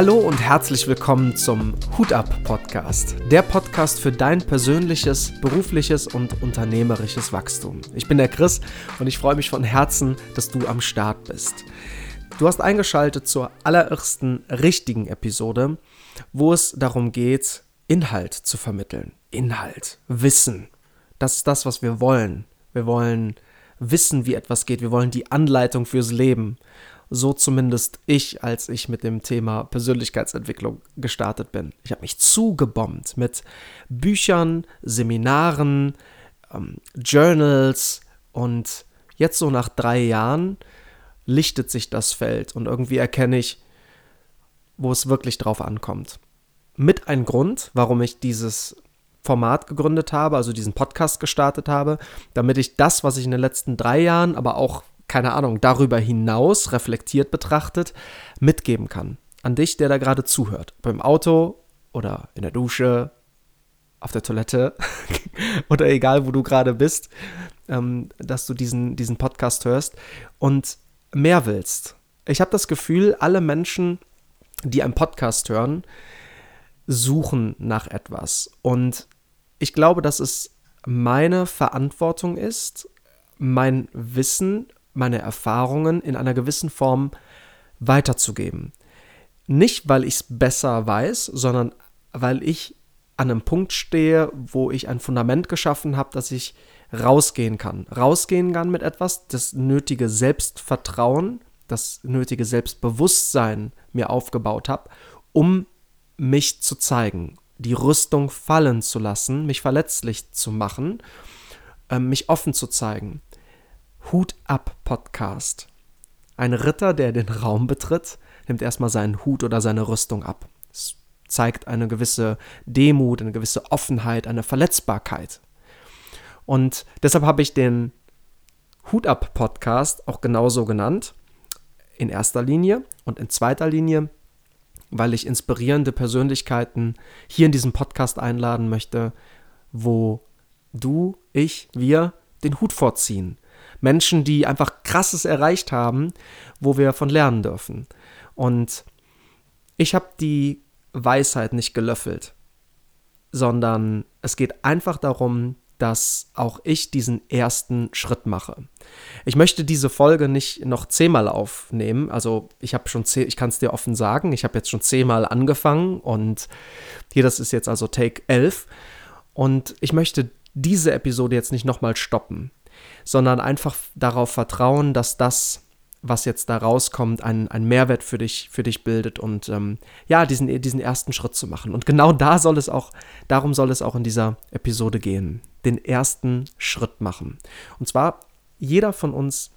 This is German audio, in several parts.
Hallo und herzlich willkommen zum Hut ab Podcast, der Podcast für dein persönliches, berufliches und unternehmerisches Wachstum. Ich bin der Chris und ich freue mich von Herzen, dass du am Start bist. Du hast eingeschaltet zur allerersten richtigen Episode, wo es darum geht, Inhalt zu vermitteln. Inhalt, Wissen. Das ist das, was wir wollen. Wir wollen wissen, wie etwas geht. Wir wollen die Anleitung fürs Leben. So zumindest ich, als ich mit dem Thema Persönlichkeitsentwicklung gestartet bin. Ich habe mich zugebombt mit Büchern, Seminaren, ähm, Journals und jetzt so nach drei Jahren lichtet sich das Feld und irgendwie erkenne ich, wo es wirklich drauf ankommt. Mit ein Grund, warum ich dieses Format gegründet habe, also diesen Podcast gestartet habe, damit ich das, was ich in den letzten drei Jahren, aber auch keine Ahnung, darüber hinaus reflektiert betrachtet, mitgeben kann. An dich, der da gerade zuhört. Beim Auto oder in der Dusche, auf der Toilette oder egal, wo du gerade bist, ähm, dass du diesen, diesen Podcast hörst und mehr willst. Ich habe das Gefühl, alle Menschen, die einen Podcast hören, suchen nach etwas. Und ich glaube, dass es meine Verantwortung ist, mein Wissen meine Erfahrungen in einer gewissen Form weiterzugeben. Nicht, weil ich es besser weiß, sondern weil ich an einem Punkt stehe, wo ich ein Fundament geschaffen habe, dass ich rausgehen kann. Rausgehen kann mit etwas, das nötige Selbstvertrauen, das nötige Selbstbewusstsein mir aufgebaut habe, um mich zu zeigen, die Rüstung fallen zu lassen, mich verletzlich zu machen, äh, mich offen zu zeigen. Hut ab Podcast. Ein Ritter, der den Raum betritt, nimmt erstmal seinen Hut oder seine Rüstung ab. Es zeigt eine gewisse Demut, eine gewisse Offenheit, eine Verletzbarkeit. Und deshalb habe ich den Hut ab Podcast auch genauso genannt. In erster Linie und in zweiter Linie, weil ich inspirierende Persönlichkeiten hier in diesem Podcast einladen möchte, wo du, ich, wir den Hut vorziehen Menschen, die einfach krasses erreicht haben, wo wir von lernen dürfen. Und ich habe die Weisheit nicht gelöffelt, sondern es geht einfach darum, dass auch ich diesen ersten Schritt mache. Ich möchte diese Folge nicht noch zehnmal aufnehmen. Also ich habe schon zehn, ich kann es dir offen sagen, ich habe jetzt schon zehnmal angefangen und hier das ist jetzt also Take 11 und ich möchte diese Episode jetzt nicht nochmal stoppen sondern einfach darauf vertrauen, dass das, was jetzt da rauskommt, einen, einen Mehrwert für dich, für dich bildet und ähm, ja, diesen, diesen ersten Schritt zu machen. Und genau da soll es auch, darum soll es auch in dieser Episode gehen. Den ersten Schritt machen. Und zwar, jeder von uns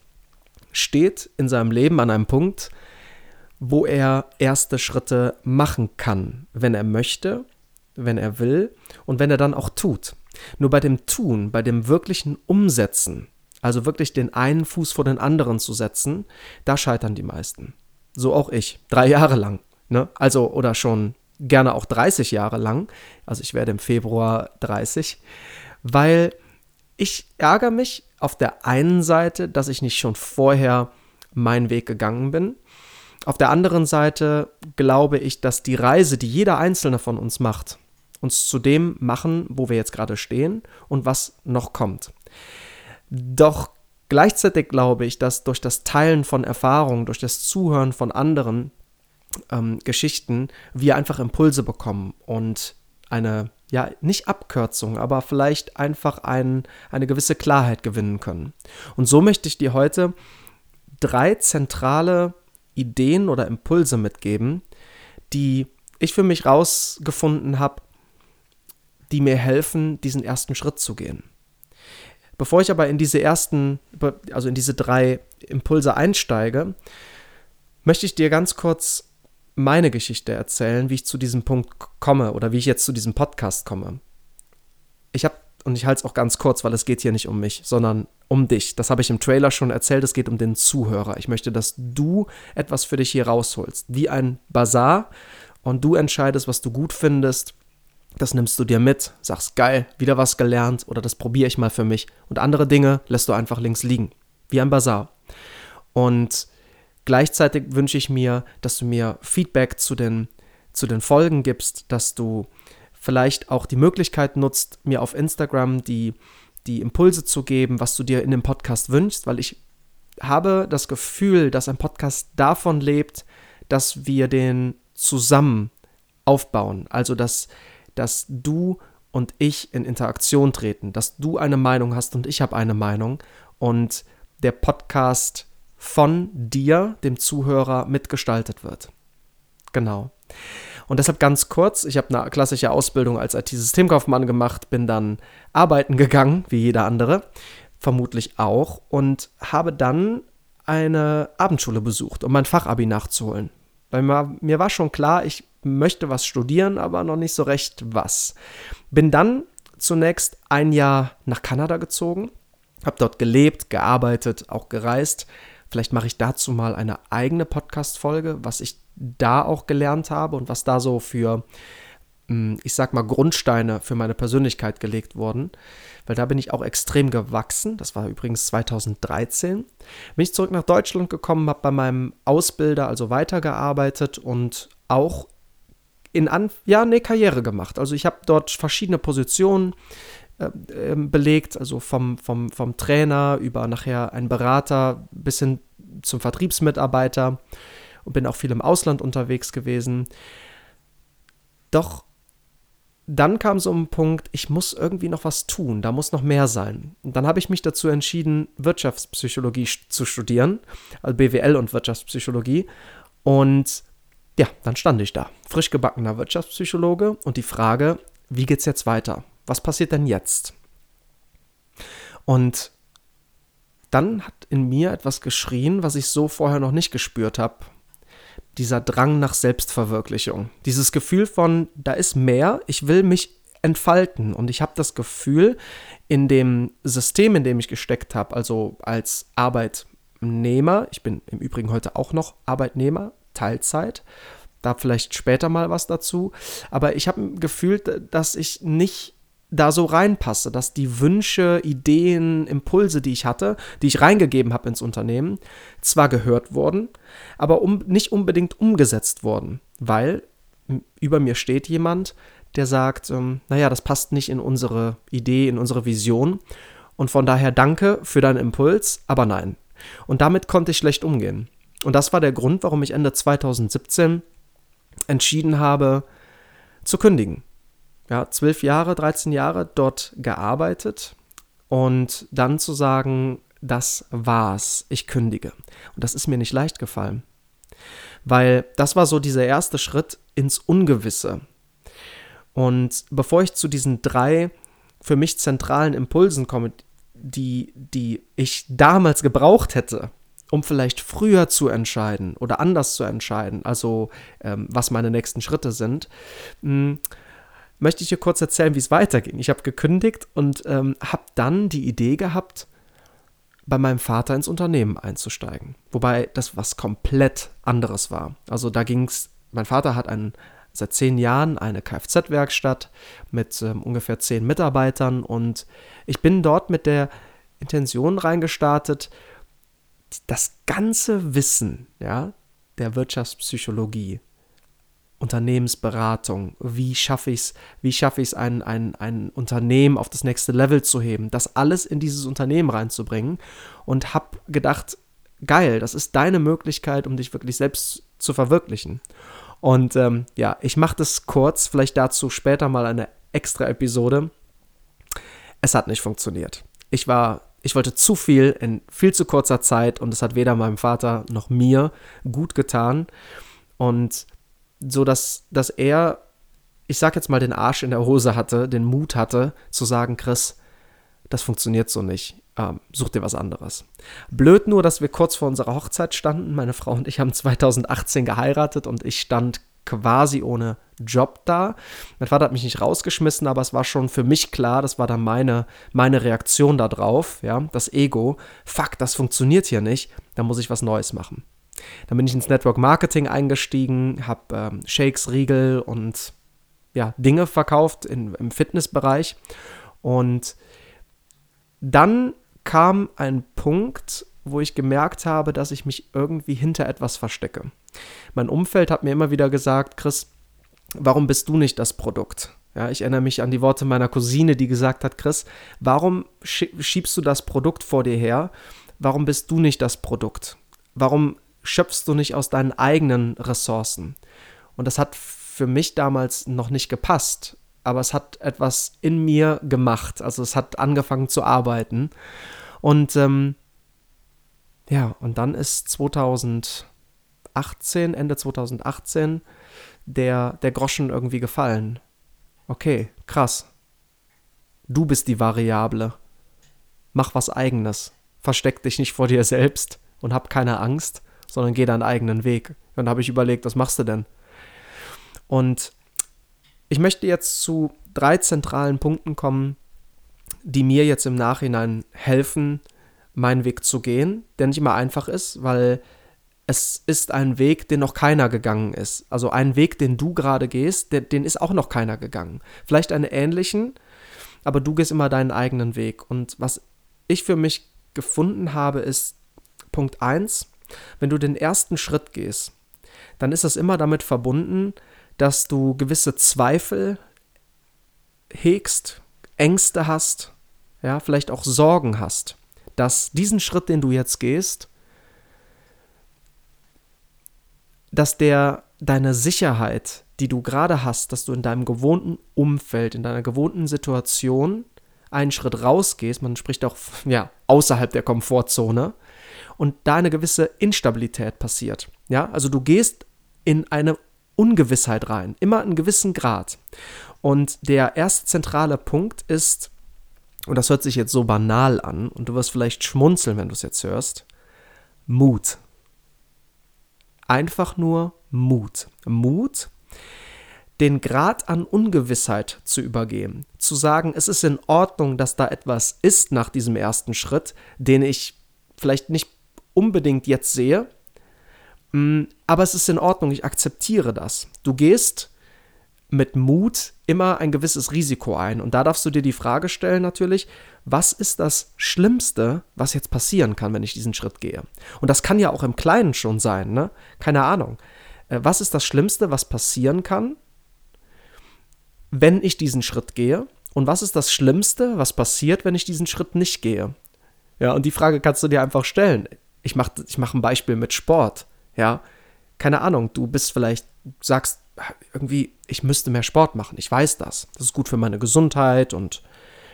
steht in seinem Leben an einem Punkt, wo er erste Schritte machen kann, wenn er möchte, wenn er will und wenn er dann auch tut. Nur bei dem Tun, bei dem wirklichen Umsetzen, also wirklich den einen Fuß vor den anderen zu setzen, da scheitern die meisten. So auch ich, drei Jahre lang. Ne? Also, oder schon gerne auch 30 Jahre lang. Also ich werde im Februar 30, weil ich ärgere mich auf der einen Seite, dass ich nicht schon vorher meinen Weg gegangen bin. Auf der anderen Seite glaube ich, dass die Reise, die jeder einzelne von uns macht, uns zu dem machen, wo wir jetzt gerade stehen und was noch kommt. Doch gleichzeitig glaube ich, dass durch das Teilen von Erfahrungen, durch das Zuhören von anderen ähm, Geschichten wir einfach Impulse bekommen und eine, ja, nicht Abkürzung, aber vielleicht einfach ein, eine gewisse Klarheit gewinnen können. Und so möchte ich dir heute drei zentrale Ideen oder Impulse mitgeben, die ich für mich rausgefunden habe, die mir helfen, diesen ersten Schritt zu gehen. Bevor ich aber in diese ersten, also in diese drei Impulse einsteige, möchte ich dir ganz kurz meine Geschichte erzählen, wie ich zu diesem Punkt komme oder wie ich jetzt zu diesem Podcast komme. Ich habe, und ich halte es auch ganz kurz, weil es geht hier nicht um mich, sondern um dich. Das habe ich im Trailer schon erzählt, es geht um den Zuhörer. Ich möchte, dass du etwas für dich hier rausholst, wie ein Bazar und du entscheidest, was du gut findest das nimmst du dir mit, sagst geil, wieder was gelernt oder das probiere ich mal für mich. Und andere Dinge lässt du einfach links liegen, wie ein Bazar. Und Gleichzeitig wünsche ich mir, dass du mir Feedback zu den, zu den Folgen gibst, dass du vielleicht auch die Möglichkeit nutzt, mir auf Instagram die, die Impulse zu geben, was du dir in dem Podcast wünschst, weil ich habe das Gefühl, dass ein Podcast davon lebt, dass wir den zusammen aufbauen. Also, dass, dass du und ich in Interaktion treten, dass du eine Meinung hast und ich habe eine Meinung und der Podcast von dir, dem Zuhörer, mitgestaltet wird. Genau. Und deshalb ganz kurz, ich habe eine klassische Ausbildung als IT-Systemkaufmann gemacht, bin dann arbeiten gegangen, wie jeder andere, vermutlich auch, und habe dann eine Abendschule besucht, um mein Fachabi nachzuholen. Weil mir, war schon klar, ich möchte was studieren, aber noch nicht so recht was. Bin dann zunächst ein Jahr nach Kanada gezogen, habe dort gelebt, gearbeitet, auch gereist. Vielleicht mache ich dazu mal eine eigene Podcast-Folge, was ich da auch gelernt habe und was da so für, hm, ich sag mal, Grundsteine für meine Persönlichkeit gelegt wurden. Weil da bin ich auch extrem gewachsen. Das war übrigens 2013. Bin ich zurück nach Deutschland gekommen, habe bei meinem Ausbilder also weitergearbeitet und auch in An ja, eine Karriere gemacht. Also ich habe dort verschiedene Positionen äh, ähm, belegt, also vom, vom, vom Trainer über nachher ein Berater bis hin zum Vertriebsmitarbeiter und bin auch viel im Ausland unterwegs gewesen. Doch dann kam so ein Punkt, ich muss irgendwie noch was tun, da muss noch mehr sein. Und dann habe ich mich dazu entschieden, Wirtschaftspsychologie zu studieren, also BWL und Wirtschaftspsychologie. Und ja, dann stand ich da, frisch gebackener Wirtschaftspsychologe und die Frage, wie geht's jetzt weiter? Was passiert denn jetzt? Und dann hat in mir etwas geschrien, was ich so vorher noch nicht gespürt habe. Dieser Drang nach Selbstverwirklichung. Dieses Gefühl von, da ist mehr, ich will mich entfalten. Und ich habe das Gefühl, in dem System, in dem ich gesteckt habe, also als Arbeitnehmer, ich bin im Übrigen heute auch noch Arbeitnehmer, Teilzeit, da vielleicht später mal was dazu, aber ich habe gefühlt, dass ich nicht da so reinpasse, dass die Wünsche, Ideen, Impulse, die ich hatte, die ich reingegeben habe ins Unternehmen, zwar gehört wurden, aber um, nicht unbedingt umgesetzt wurden, weil über mir steht jemand, der sagt, ähm, naja, das passt nicht in unsere Idee, in unsere Vision und von daher danke für deinen Impuls, aber nein. Und damit konnte ich schlecht umgehen. Und das war der Grund, warum ich Ende 2017 entschieden habe, zu kündigen ja, zwölf Jahre, 13 Jahre dort gearbeitet und dann zu sagen, das war's, ich kündige. Und das ist mir nicht leicht gefallen, weil das war so dieser erste Schritt ins Ungewisse. Und bevor ich zu diesen drei für mich zentralen Impulsen komme, die, die ich damals gebraucht hätte, um vielleicht früher zu entscheiden oder anders zu entscheiden, also ähm, was meine nächsten Schritte sind, mh, hm, möchte ich dir kurz erzählen, wie es weiterging. Ich habe gekündigt und ähm, habe dann die Idee gehabt, bei meinem Vater ins Unternehmen einzusteigen. Wobei das was komplett anderes war. Also da ging es, mein Vater hat einen, seit zehn Jahren eine Kfz-Werkstatt mit ähm, ungefähr zehn Mitarbeitern und ich bin dort mit der Intention reingestartet, das ganze Wissen ja, der Wirtschaftspsychologie Unternehmensberatung, wie schaffe ich es, wie schaffe ich es, ein, ein, ein Unternehmen auf das nächste Level zu heben, das alles in dieses Unternehmen reinzubringen und habe gedacht, geil, das ist deine Möglichkeit, um dich wirklich selbst zu verwirklichen. Und ähm, ja, ich mache das kurz, vielleicht dazu später mal eine extra Episode. Es hat nicht funktioniert. Ich war, ich wollte zu viel in viel zu kurzer Zeit und es hat weder meinem Vater noch mir gut getan. Und so dass, dass er, ich sag jetzt mal, den Arsch in der Hose hatte, den Mut hatte, zu sagen, Chris, das funktioniert so nicht. Ähm, such dir was anderes. Blöd nur, dass wir kurz vor unserer Hochzeit standen. Meine Frau und ich haben 2018 geheiratet und ich stand quasi ohne Job da. Mein Vater hat mich nicht rausgeschmissen, aber es war schon für mich klar, das war dann meine, meine Reaktion darauf, ja, das Ego. Fuck, das funktioniert hier nicht, da muss ich was Neues machen. Dann bin ich ins Network Marketing eingestiegen, habe ähm, Shakes, Riegel und ja, Dinge verkauft in, im Fitnessbereich. Und dann kam ein Punkt, wo ich gemerkt habe, dass ich mich irgendwie hinter etwas verstecke. Mein Umfeld hat mir immer wieder gesagt, Chris, warum bist du nicht das Produkt? Ja, ich erinnere mich an die Worte meiner Cousine, die gesagt hat, Chris, warum schiebst du das Produkt vor dir her? Warum bist du nicht das Produkt? Warum schöpfst du nicht aus deinen eigenen Ressourcen? Und das hat für mich damals noch nicht gepasst, aber es hat etwas in mir gemacht. Also es hat angefangen zu arbeiten. Und ähm, ja, und dann ist 2018, Ende 2018, der, der Groschen irgendwie gefallen. Okay, krass. Du bist die Variable. Mach was eigenes. Versteck dich nicht vor dir selbst und hab keine Angst, sondern geh deinen eigenen Weg. Und dann habe ich überlegt, was machst du denn? Und ich möchte jetzt zu drei zentralen Punkten kommen, die mir jetzt im Nachhinein helfen, meinen Weg zu gehen, der nicht immer einfach ist, weil es ist ein Weg, den noch keiner gegangen ist. Also ein Weg, den du gerade gehst, den, den ist auch noch keiner gegangen. Vielleicht einen ähnlichen, aber du gehst immer deinen eigenen Weg. Und was ich für mich gefunden habe, ist Punkt 1, wenn du den ersten Schritt gehst, dann ist das immer damit verbunden, dass du gewisse Zweifel hegst, Ängste hast, ja, vielleicht auch Sorgen hast, dass diesen Schritt, den du jetzt gehst, dass der deine Sicherheit, die du gerade hast, dass du in deinem gewohnten Umfeld, in deiner gewohnten Situation einen Schritt rausgehst, man spricht auch ja, außerhalb der Komfortzone und da eine gewisse Instabilität passiert. Ja, also du gehst in eine Ungewissheit rein, immer einen gewissen Grad. Und der erste zentrale Punkt ist, und das hört sich jetzt so banal an, und du wirst vielleicht schmunzeln, wenn du es jetzt hörst, Mut einfach nur Mut. Mut, den Grad an Ungewissheit zu übergehen. Zu sagen, es ist in Ordnung, dass da etwas ist nach diesem ersten Schritt, den ich vielleicht nicht unbedingt jetzt sehe, mm, aber es ist in Ordnung, ich akzeptiere das. Du gehst mit Mut immer ein gewisses Risiko ein. Und da darfst du dir die Frage stellen natürlich, was ist das Schlimmste, was jetzt passieren kann, wenn ich diesen Schritt gehe? Und das kann ja auch im Kleinen schon sein, ne? Keine Ahnung. Äh, was ist das Schlimmste, was passieren kann, wenn ich diesen Schritt gehe? Und was ist das Schlimmste, was passiert, wenn ich diesen Schritt nicht gehe? Ja, und die Frage kannst du dir einfach stellen. Ich mache ich mach ein Beispiel mit Sport. Ja, keine Ahnung, du bist vielleicht, sagst, irgendwie, ich müsste mehr Sport machen. Ich weiß das. Das ist gut für meine Gesundheit und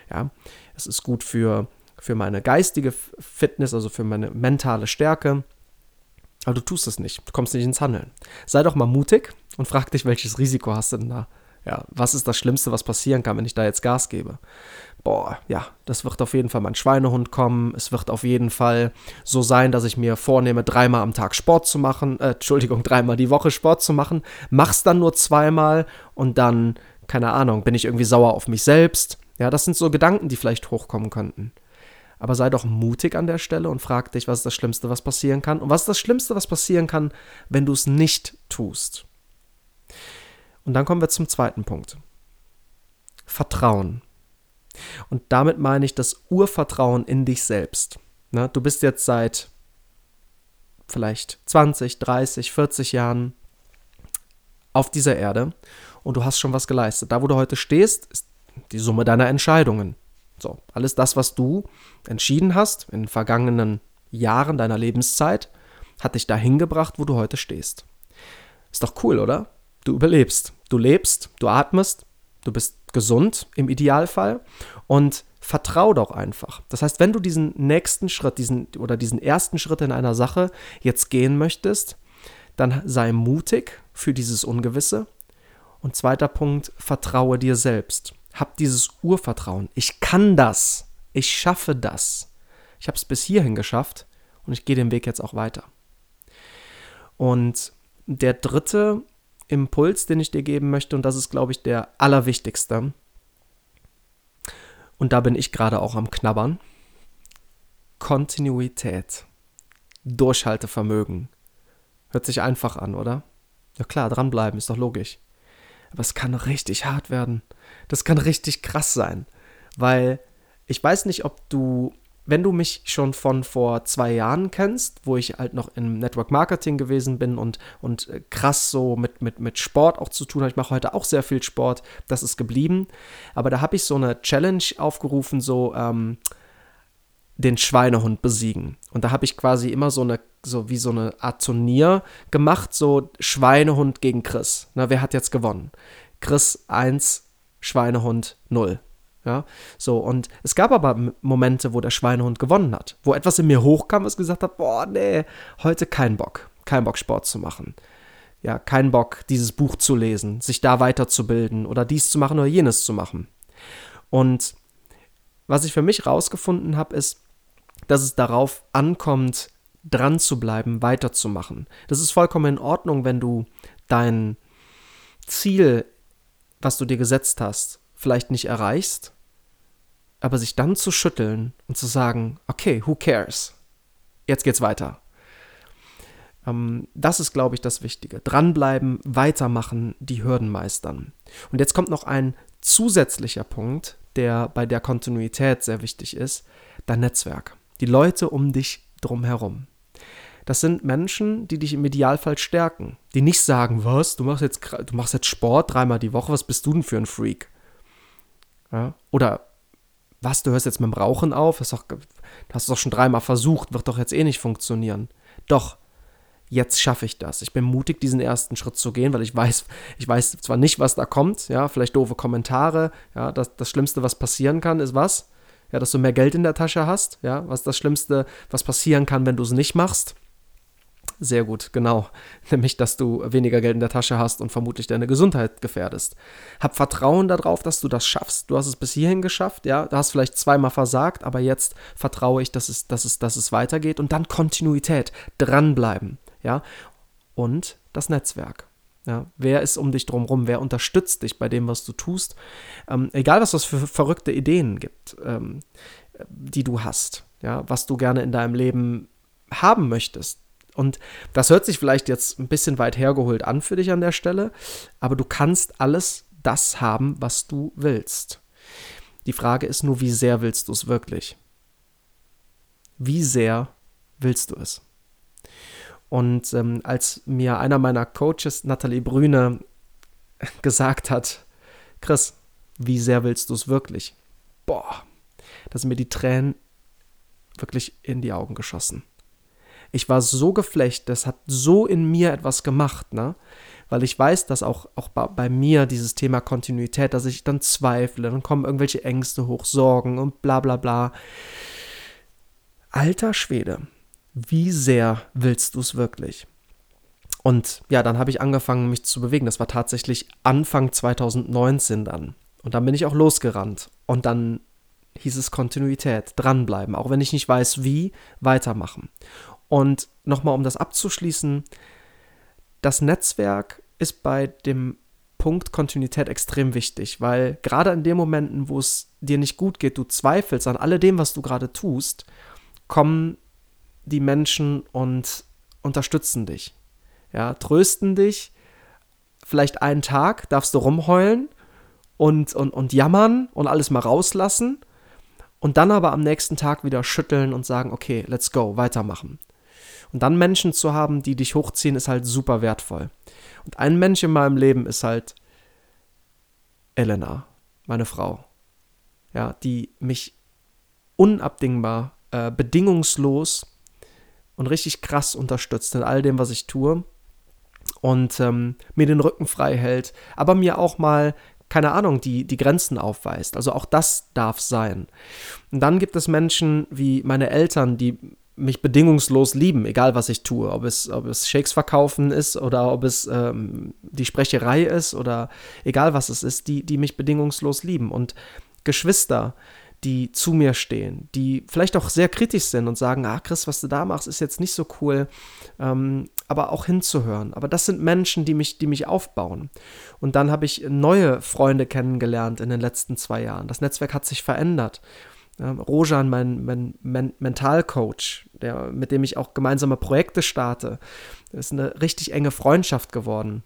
ja, es ist gut für, für meine geistige Fitness, also für meine mentale Stärke. Aber du tust es nicht. Du kommst nicht ins Handeln. Sei doch mal mutig und frag dich, welches Risiko hast du denn da? Ja, was ist das Schlimmste, was passieren kann, wenn ich da jetzt Gas gebe? Boah, ja, das wird auf jeden Fall mein Schweinehund kommen. Es wird auf jeden Fall so sein, dass ich mir vornehme, dreimal am Tag Sport zu machen. Äh, Entschuldigung, dreimal die Woche Sport zu machen. Mach's dann nur zweimal und dann, keine Ahnung, bin ich irgendwie sauer auf mich selbst. Ja, das sind so Gedanken, die vielleicht hochkommen könnten. Aber sei doch mutig an der Stelle und frag dich, was ist das Schlimmste, was passieren kann? Und was ist das Schlimmste, was passieren kann, wenn du es nicht tust? Und dann kommen wir zum zweiten Punkt. Vertrauen. Und damit meine ich das Urvertrauen in dich selbst. Ne? Du bist jetzt seit vielleicht 20, 30, 40 Jahren auf dieser Erde und du hast schon was geleistet. Da, wo du heute stehst, ist die Summe deiner Entscheidungen. So, alles das, was du entschieden hast in den vergangenen Jahren deiner Lebenszeit, hat dich dahin gebracht, wo du heute stehst. Ist doch cool, oder? Du überlebst. Du lebst, du atmest, du bist gesund im Idealfall und vertrau doch einfach. Das heißt, wenn du diesen nächsten Schritt, diesen oder diesen ersten Schritt in einer Sache jetzt gehen möchtest, dann sei mutig für dieses Ungewisse. Und zweiter Punkt, vertraue dir selbst. Hab dieses Urvertrauen. Ich kann das. Ich schaffe das. Ich habe es bis hierhin geschafft und ich gehe den Weg jetzt auch weiter. Und der dritte Impuls, den ich dir geben möchte, und das ist, glaube ich, der allerwichtigste. Und da bin ich gerade auch am Knabbern. Kontinuität. Durchhaltevermögen. Hört sich einfach an, oder? Ja klar, dranbleiben, ist doch logisch. Aber es kann richtig hart werden. Das kann richtig krass sein. Weil ich weiß nicht, ob du wenn du mich schon von vor zwei Jahren kennst, wo ich halt noch im Network Marketing gewesen bin und, und äh, krass so mit, mit, mit Sport auch zu tun habe, ich mache heute auch sehr viel Sport, das ist geblieben. Aber da habe ich so eine Challenge aufgerufen, so ähm, den Schweinehund besiegen. Und da habe ich quasi immer so eine, so wie so eine Art Turnier gemacht, so Schweinehund gegen Chris. Na, wer hat jetzt gewonnen? Chris 1, Schweinehund 0. Ja, so, und es gab aber Momente, wo der Schweinehund gewonnen hat, wo etwas in mir hochkam, was gesagt hat, boah, nee, heute kein Bock, kein Bock Sport zu machen. Ja, kein Bock, dieses Buch zu lesen, sich da weiterzubilden oder dies zu machen oder jenes zu machen. Und was ich für mich rausgefunden habe, ist, dass es darauf ankommt, dran zu bleiben, weiterzumachen. Das ist vollkommen in Ordnung, wenn du dein Ziel, was du dir gesetzt hast, vielleicht nicht erreichst, aber sich dann zu schütteln und zu sagen, okay, who cares? Jetzt geht's weiter. Ähm, das ist, glaube ich, das Wichtige. Dranbleiben, weitermachen, die Hürden meistern. Und jetzt kommt noch ein zusätzlicher Punkt, der bei der Kontinuität sehr wichtig ist, dein Netzwerk. Die Leute um dich drumherum. Das sind Menschen, die dich im Idealfall stärken, die nicht sagen, was, du machst jetzt, du machst jetzt Sport dreimal die Woche, was bist du denn für ein Freak? Ja? Oder was, du hörst jetzt mit dem Rauchen auf? Das, doch, hast du doch schon dreimal versucht, wird doch jetzt eh nicht funktionieren. Doch, jetzt schaffe ich das. Ich bin mutig, diesen ersten Schritt zu gehen, weil ich weiß, ich weiß zwar nicht, was da kommt, ja, vielleicht doofe Kommentare, ja, das, das Schlimmste, was passieren kann, ist was? Ja, dass du mehr Geld in der Tasche hast, ja, was das Schlimmste, was passieren kann, wenn du es nicht machst. Sehr gut, genau. Nämlich, dass du weniger Geld in der Tasche hast und vermutlich deine Gesundheit gefährdest. Hab Vertrauen darauf, dass du das schaffst. Du hast es bis hierhin geschafft, ja. Du hast vielleicht zweimal versagt, aber jetzt vertraue ich, dass es, dass es, dass es weitergeht. Und dann Kontinuität, dranbleiben, ja. Und das Netzwerk. Ja, wer ist um dich drumherum? Wer unterstützt dich bei dem, was du tust? Ähm, egal, was es für verrückte Ideen gibt, ähm, die du hast, ja, was du gerne in deinem Leben haben möchtest und das hört sich vielleicht jetzt ein bisschen weit hergeholt an für dich an der Stelle, aber du kannst alles das haben, was du willst. Die Frage ist nur, wie sehr willst du es wirklich? Wie sehr willst du es? Und ähm, als mir einer meiner Coaches, Nathalie Brüne, gesagt hat, Chris, wie sehr willst du es wirklich? Boah, da sind mir die Tränen wirklich in die Augen geschossen ich war so geflecht, das hat so in mir etwas gemacht, ne? Weil ich weiß, dass auch, auch bei, bei mir dieses Thema Kontinuität, dass ich dann zweifle, dann kommen irgendwelche Ängste hoch, Sorgen und bla bla bla. Alter Schwede, wie sehr willst du es wirklich? Und ja, dann habe ich angefangen, mich zu bewegen. Das war tatsächlich Anfang 2019 dann. Und dann bin ich auch losgerannt. Und dann hieß es Kontinuität, dranbleiben, auch wenn ich nicht weiß, wie, weitermachen. Und nochmal, um das abzuschließen, das Netzwerk ist bei dem Punkt Kontinuität extrem wichtig, weil gerade in den Momenten, wo es dir nicht gut geht, du zweifelst an alledem, was du gerade tust, kommen die Menschen und unterstützen dich. Ja, trösten dich. Vielleicht einen Tag darfst du rumheulen und, und, und jammern und alles mal rauslassen. Und dann aber am nächsten Tag wieder schütteln und sagen, okay, let's go, weitermachen. Und dann Menschen zu haben, die dich hochziehen, ist halt super wertvoll. Und ein Mensch in meinem Leben ist halt Elena, meine Frau. Ja, die mich unabdingbar, äh, bedingungslos und richtig krass unterstützt in all dem, was ich tue. Und ähm, mir den Rücken frei hält, aber mir auch mal keine Ahnung, die, die Grenzen aufweist. Also auch das darf sein. Und dann gibt es Menschen wie meine Eltern, die mich bedingungslos lieben, egal was ich tue. Ob es, ob es Shakes verkaufen ist oder ob es ähm, die Sprecherei ist oder egal was es ist, die, die mich bedingungslos lieben. Und Geschwister, die zu mir stehen, die vielleicht auch sehr kritisch sind und sagen, ah Chris, was du da machst, ist jetzt nicht so cool, ähm, aber auch hinzuhören. Aber das sind Menschen, die mich, die mich aufbauen. Und dann habe ich neue Freunde kennengelernt in den letzten zwei Jahren. Das Netzwerk hat sich verändert. Ähm, Rojan, mein, mein, mein Mentalcoach, der, mit dem ich auch gemeinsame Projekte starte, ist eine richtig enge Freundschaft geworden.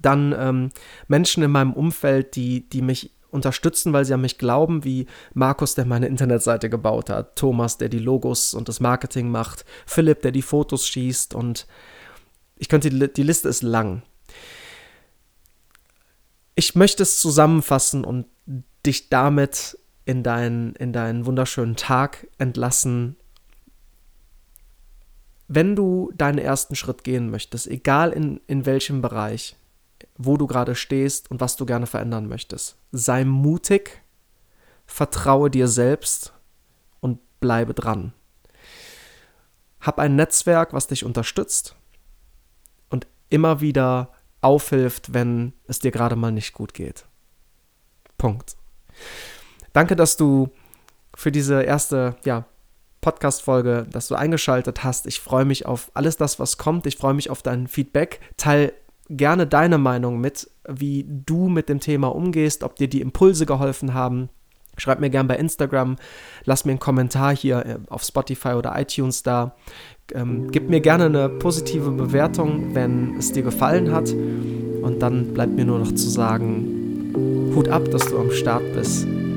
Dann ähm, Menschen in meinem Umfeld, die, die mich unterstützen, weil sie an mich glauben, wie Markus, der meine Internetseite gebaut hat, Thomas, der die Logos und das Marketing macht, Philipp, der die Fotos schießt und ich könnte, die, die Liste ist lang. Ich möchte es zusammenfassen und dich damit in, dein, in deinen wunderschönen Tag entlassen. Wenn du deinen ersten Schritt gehen möchtest, egal in, in welchem Bereich, wo du gerade stehst und was du gerne verändern möchtest, sei mutig, vertraue dir selbst und bleibe dran. Hab ein Netzwerk, was dich unterstützt und immer wieder aufhilft, wenn es dir gerade mal nicht gut geht. Punkt. Danke, dass du für diese erste ja, Podcast-Folge, dass du eingeschaltet hast. Ich freue mich auf alles das, was kommt. Ich freue mich auf dein Feedback. Teil gerne deine Meinung mit, wie du mit dem Thema umgehst, ob dir die Impulse geholfen haben. Schreib mir gerne bei Instagram, lass mir einen Kommentar hier äh, auf Spotify oder iTunes da. Ähm, gib mir gerne eine positive Bewertung, wenn es dir gefallen hat. Und dann bleibt mir nur noch zu sagen, Hut ab, dass du am Start bist.